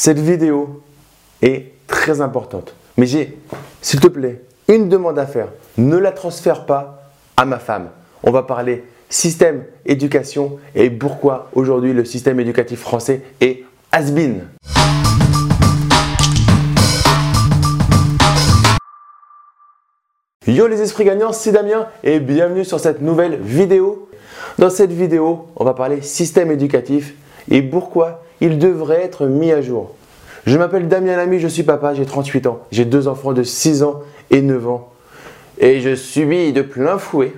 Cette vidéo est très importante. Mais j'ai, s'il te plaît, une demande à faire. Ne la transfère pas à ma femme. On va parler système éducation et pourquoi aujourd'hui le système éducatif français est has-been. Yo les esprits gagnants, c'est Damien et bienvenue sur cette nouvelle vidéo. Dans cette vidéo, on va parler système éducatif et pourquoi il devrait être mis à jour. Je m'appelle Damien Lamy, je suis papa, j'ai 38 ans, j'ai deux enfants de 6 ans et 9 ans et je subis de plein fouet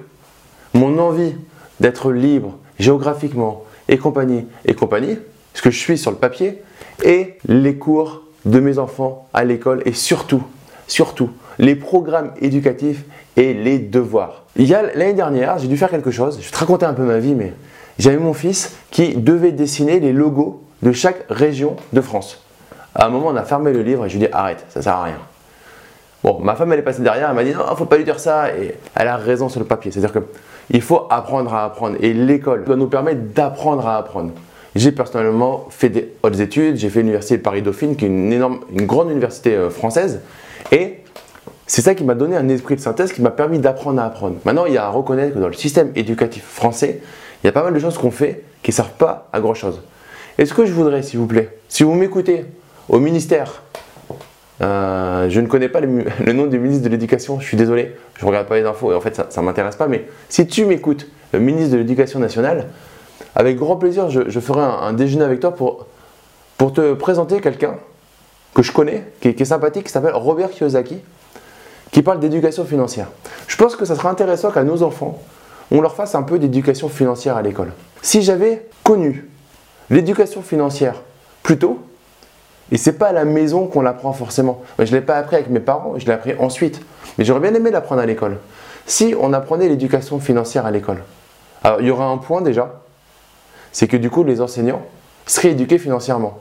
mon envie d'être libre géographiquement et compagnie et compagnie, ce que je suis sur le papier, et les cours de mes enfants à l'école et surtout, surtout, les programmes éducatifs et les devoirs. L'année dernière, j'ai dû faire quelque chose, je vais te raconter un peu ma vie, mais j'avais mon fils qui devait dessiner les logos de chaque région de France. À un moment, on a fermé le livre et je lui ai dit arrête, ça sert à rien. Bon, ma femme, elle est passée derrière, elle m'a dit non, faut pas lui dire ça, et elle a raison sur le papier. C'est-à-dire qu'il faut apprendre à apprendre, et l'école doit nous permettre d'apprendre à apprendre. J'ai personnellement fait des hautes études, j'ai fait l'université Paris-Dauphine, qui est une, énorme, une grande université euh, française, et c'est ça qui m'a donné un esprit de synthèse qui m'a permis d'apprendre à apprendre. Maintenant, il y a à reconnaître que dans le système éducatif français, il y a pas mal de choses qu'on fait qui ne servent pas à grand-chose. Et ce que je voudrais, s'il vous plaît, si vous m'écoutez au ministère, euh, je ne connais pas le, nom du ministre de l'Éducation, je suis désolé, je ne regarde pas les infos et en fait ça ne m'intéresse pas, mais si tu m'écoutes, le ministre de l'Éducation nationale, avec grand plaisir, je, ferai un, déjeuner avec toi pour, pour te présenter quelqu'un que je connais, qui, est sympathique, qui s'appelle Robert Kiyosaki, qui parle d'éducation financière. Je pense que ça sera intéressant qu'à nos enfants, on leur fasse un peu d'éducation financière à l'école. Si j'avais connu l'éducation financière plus tôt, et c'est pas à la maison qu'on l'apprend forcément. je ne l'ai pas appris avec mes parents, je l'ai appris ensuite. Mais j'aurais bien aimé l'apprendre à l'école. Si on apprenait l'éducation financière à l'école, alors il y aura un point déjà, c'est que du coup les enseignants seraient éduqués financièrement.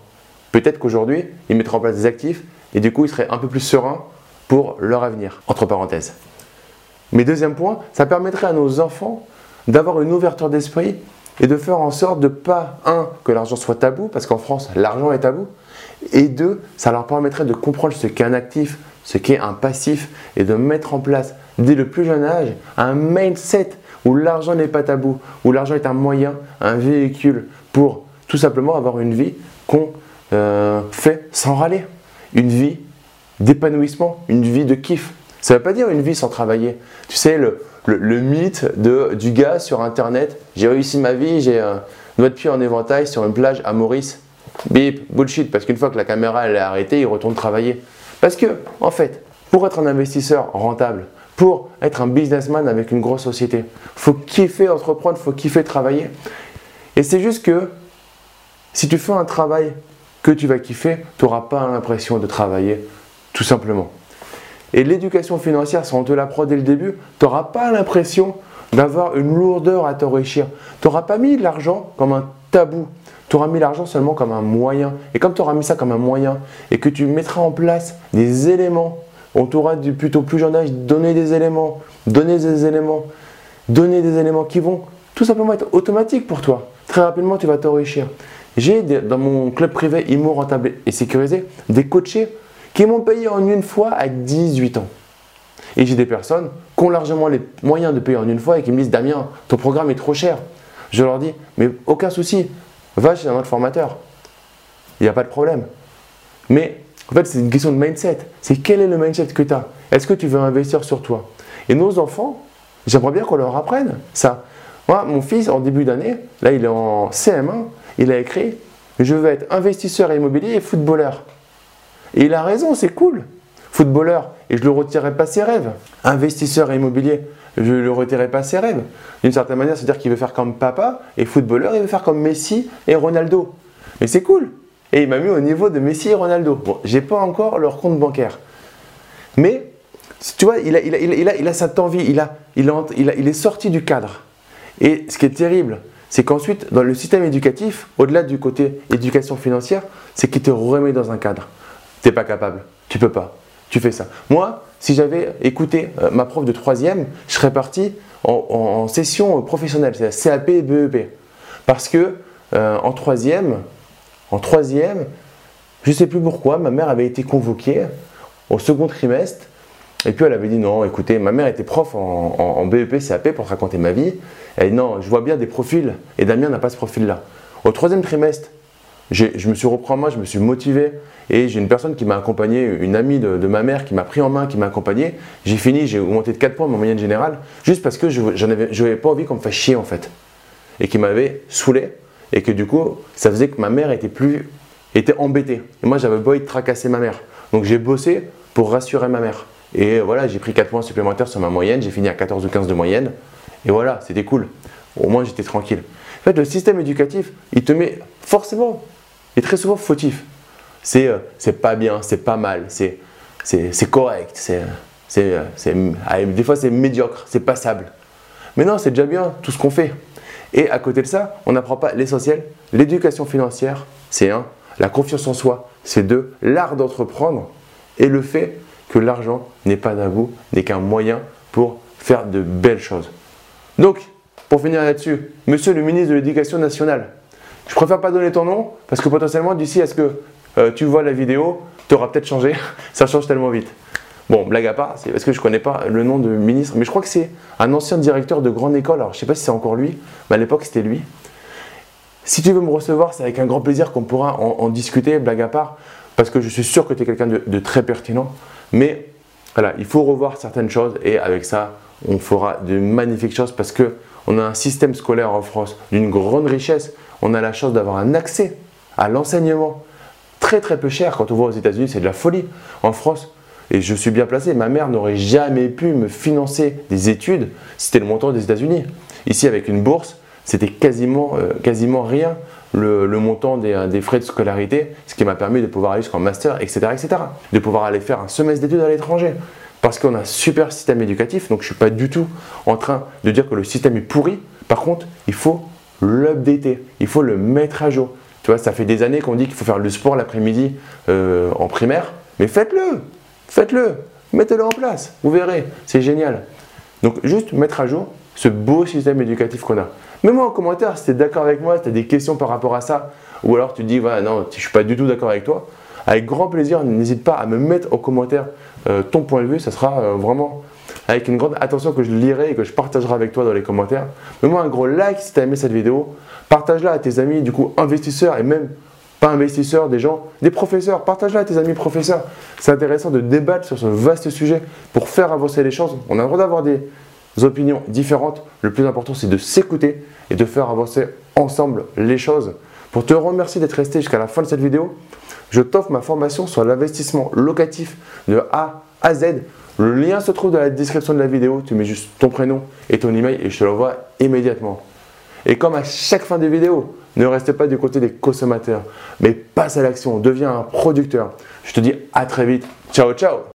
Peut-être qu'aujourd'hui, ils mettraient en place des actifs et du coup ils seraient un peu plus sereins pour leur avenir, entre parenthèses. Mais deuxième point, ça permettrait à nos enfants d'avoir une ouverture d'esprit et de faire en sorte de pas, un, que l'argent soit tabou, parce qu'en France, l'argent est tabou, et deux, ça leur permettrait de comprendre ce qu'est un actif, ce qu'est un passif, et de mettre en place, dès le plus jeune âge, un mindset où l'argent n'est pas tabou, où l'argent est un moyen, un véhicule pour tout simplement avoir une vie qu'on euh, fait sans râler. Une vie d'épanouissement, une vie de kiff. Ça ne veut pas dire une vie sans travailler. Tu sais, le, mythe de, du gars sur Internet, j'ai réussi ma vie, j'ai un doigt de pied en éventail sur une plage à Maurice. Bip, bullshit, parce qu'une fois que la caméra elle est arrêtée, il retourne travailler. Parce que, en fait, pour être un investisseur rentable, pour être un businessman avec une grosse société, faut kiffer entreprendre, faut kiffer travailler. Et c'est juste que si tu fais un travail que tu vas kiffer, tu n'auras pas l'impression de travailler, tout simplement. Et l'éducation financière, si on te l'apprend dès le début, tu n'auras pas l'impression d'avoir une lourdeur à t'enrichir. Tu n'auras pas mis l'argent comme un tabou. Tu auras mis l'argent seulement comme un moyen. Et comme tu auras mis ça comme un moyen et que tu mettras en place des éléments, on t'aura du plutôt plus jeune âge donner des éléments, donner des éléments, donner des éléments qui vont tout simplement être automatiques pour toi. Très rapidement, tu vas t'enrichir. J'ai dans mon club privé IMO rentable et sécurisé des coachés qui m'ont payé en une fois à 18 ans. Et j'ai des personnes qui ont largement les moyens de payer en une fois et qui me disent Damien, ton programme est trop cher. Je leur dis Mais aucun souci, va chez un autre formateur. Il n'y a pas de problème. Mais en fait, c'est une question de mindset. C'est quel est le mindset que tu as Est-ce que tu veux investir sur toi? Et nos enfants, j'aimerais bien qu'on leur apprenne ça. Moi, mon fils, en début d'année, là, il est en CM1, il a écrit Je veux être investisseur immobilier et footballeur. Et il a raison, c'est cool. Footballeur, et je ne le retirerai pas ses rêves. Investisseur immobilier, je ne le retirerai pas ses rêves. D'une certaine manière, c'est-à-dire qu'il veut faire comme papa, et footballeur, il veut faire comme Messi et Ronaldo. Et c'est cool. Et il m'a mis au niveau de Messi et Ronaldo. Bon, j'ai pas encore leur compte bancaire. Mais, tu vois, il a, il a, il cette envie, il, a, il, a, il est sorti du cadre. Et ce qui est terrible, c'est qu'ensuite, dans le système éducatif, au-delà du côté éducation financière, c'est qu'il te remet dans un cadre. Tu n'es pas capable, tu peux pas, tu fais ça. Moi, si j'avais écouté euh, ma prof de troisième, je serais parti en, session professionnelle, c'est-à-dire CAP et BEP. Parce que euh, en troisième, en troisième, je ne sais plus pourquoi, ma mère avait été convoquée au second trimestre. Et puis elle avait dit non, écoutez, ma mère était prof en, BEP, CAP pour raconter ma vie. Elle dit non, je vois bien des profils et Damien n'a pas ce profil-là. Au troisième trimestre, je me suis repris en main, je me suis motivé et j'ai une personne qui m'a accompagné, une amie de, ma mère qui m'a pris en main, qui m'a accompagné. J'ai fini, j'ai augmenté de 4 points ma moyenne générale juste parce que je n'avais pas envie qu'on me fasse chier en fait et qui m'avait saoulé et que du coup ça faisait que ma mère était plus était embêtée. Et moi j'avais pas envie de tracasser ma mère. Donc j'ai bossé pour rassurer ma mère. Et voilà, j'ai pris 4 points supplémentaires sur ma moyenne, j'ai fini à 14 ou 15 de moyenne. Et voilà, c'était cool. Au moins j'étais tranquille. En fait, le système éducatif, il te met forcément, est très souvent fautif. C'est euh, pas bien, c'est pas mal, c'est correct, c'est des fois c'est médiocre, c'est passable. Mais non, c'est déjà bien tout ce qu'on fait. Et à côté de ça, on n'apprend pas l'essentiel. L'éducation financière, c'est un. La confiance en soi, c'est deux. L'art d'entreprendre et le fait que l'argent n'est pas d'un goût, n'est qu'un moyen pour faire de belles choses. Donc, pour finir là-dessus, monsieur le ministre de l'Éducation nationale, je préfère pas donner ton nom parce que potentiellement d'ici à ce que euh, tu vois la vidéo, tu auras peut-être changé. Ça change tellement vite. Bon, blague à part, c'est parce que je ne connais pas le nom de ministre, mais je crois que c'est un ancien directeur de grande école. Alors, je ne sais pas si c'est encore lui, mais à l'époque, c'était lui. Si tu veux me recevoir, c'est avec un grand plaisir qu'on pourra en, discuter, blague à part, parce que je suis sûr que tu es quelqu'un de, très pertinent. Mais voilà, il faut revoir certaines choses et avec ça, on fera de magnifiques choses parce que on a un système scolaire en France d'une grande richesse. On a la chance d'avoir un accès à l'enseignement très très peu cher. Quand on voit aux États-Unis, c'est de la folie. En France, et je suis bien placé. Ma mère n'aurait jamais pu me financer des études si c'était le montant des États-Unis. Ici, avec une bourse, c'était quasiment, euh, rien le, montant euh, des, frais de scolarité, ce qui m'a permis de pouvoir aller jusqu'en master, etc., etc. De pouvoir aller faire un semestre d'études à l'étranger. Parce qu'on a un super système éducatif, donc je ne suis pas du tout en train de dire que le système est pourri. Par contre, il faut l'updater, il faut le mettre à jour. Tu vois, ça fait des années qu'on dit qu'il faut faire le sport l'après-midi euh, en primaire, mais faites-le Faites-le, mettez-le en place, vous verrez, c'est génial. Donc juste mettre à jour ce beau système éducatif qu'on a. Mets-moi en commentaire si tu es d'accord avec moi, si tu as des questions par rapport à ça, ou alors tu dis, voilà, non, je ne suis pas du tout d'accord avec toi. Avec grand plaisir, n'hésite pas à me mettre en commentaire euh, ton point de vue, ça sera euh, vraiment avec une grande attention que je lirai et que je partagerai avec toi dans les commentaires. Mets-moi un gros like si tu as aimé cette vidéo, partage-la à tes amis, du coup investisseurs et même pas investisseurs, des gens, des professeurs. Partage-la à tes amis professeurs. C'est intéressant de débattre sur ce vaste sujet pour faire avancer les choses. On a le droit d'avoir des opinions différentes. Le plus important, c'est de s'écouter et de faire avancer ensemble les choses. Pour te remercier d'être resté jusqu'à la fin de cette vidéo, je t'offre ma formation sur l'investissement locatif de A à Z. Le lien se trouve dans la description de la vidéo. Tu mets juste ton prénom et ton email et je te l'envoie immédiatement. Et comme à chaque fin de vidéo, ne restez pas du côté des consommateurs, mais passe à l'action, deviens un producteur. Je te dis à très vite. Ciao, ciao